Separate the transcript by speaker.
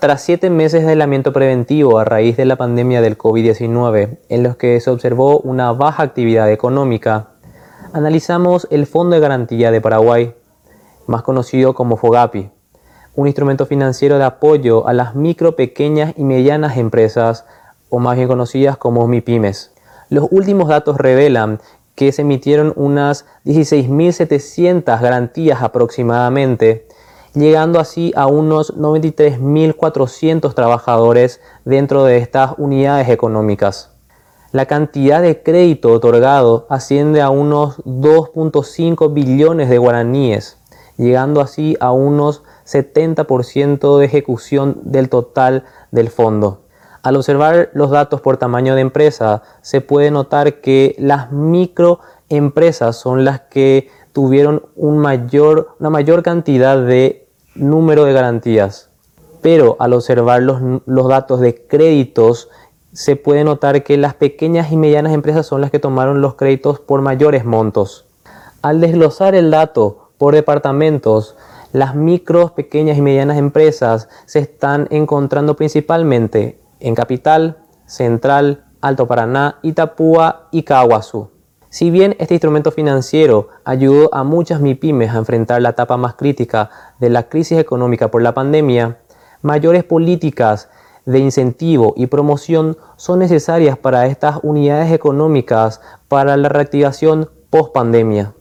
Speaker 1: Tras siete meses de aislamiento preventivo a raíz de la pandemia del COVID-19, en los que se observó una baja actividad económica, analizamos el Fondo de Garantía de Paraguay, más conocido como FOGAPI, un instrumento financiero de apoyo a las micro, pequeñas y medianas empresas, o más bien conocidas como MIPIMES. Los últimos datos revelan que se emitieron unas 16.700 garantías aproximadamente, llegando así a unos 93.400 trabajadores dentro de estas unidades económicas. La cantidad de crédito otorgado asciende a unos 2.5 billones de guaraníes, llegando así a unos 70% de ejecución del total del fondo. Al observar los datos por tamaño de empresa, se puede notar que las microempresas son las que tuvieron una mayor cantidad de número de garantías. Pero al observar los, los datos de créditos, se puede notar que las pequeñas y medianas empresas son las que tomaron los créditos por mayores montos. Al desglosar el dato por departamentos, las micros, pequeñas y medianas empresas se están encontrando principalmente en Capital, Central, Alto Paraná, Itapúa y Caguazú. Si bien este instrumento financiero ayudó a muchas MIPIMES a enfrentar la etapa más crítica de la crisis económica por la pandemia, mayores políticas de incentivo y promoción son necesarias para estas unidades económicas para la reactivación post pandemia.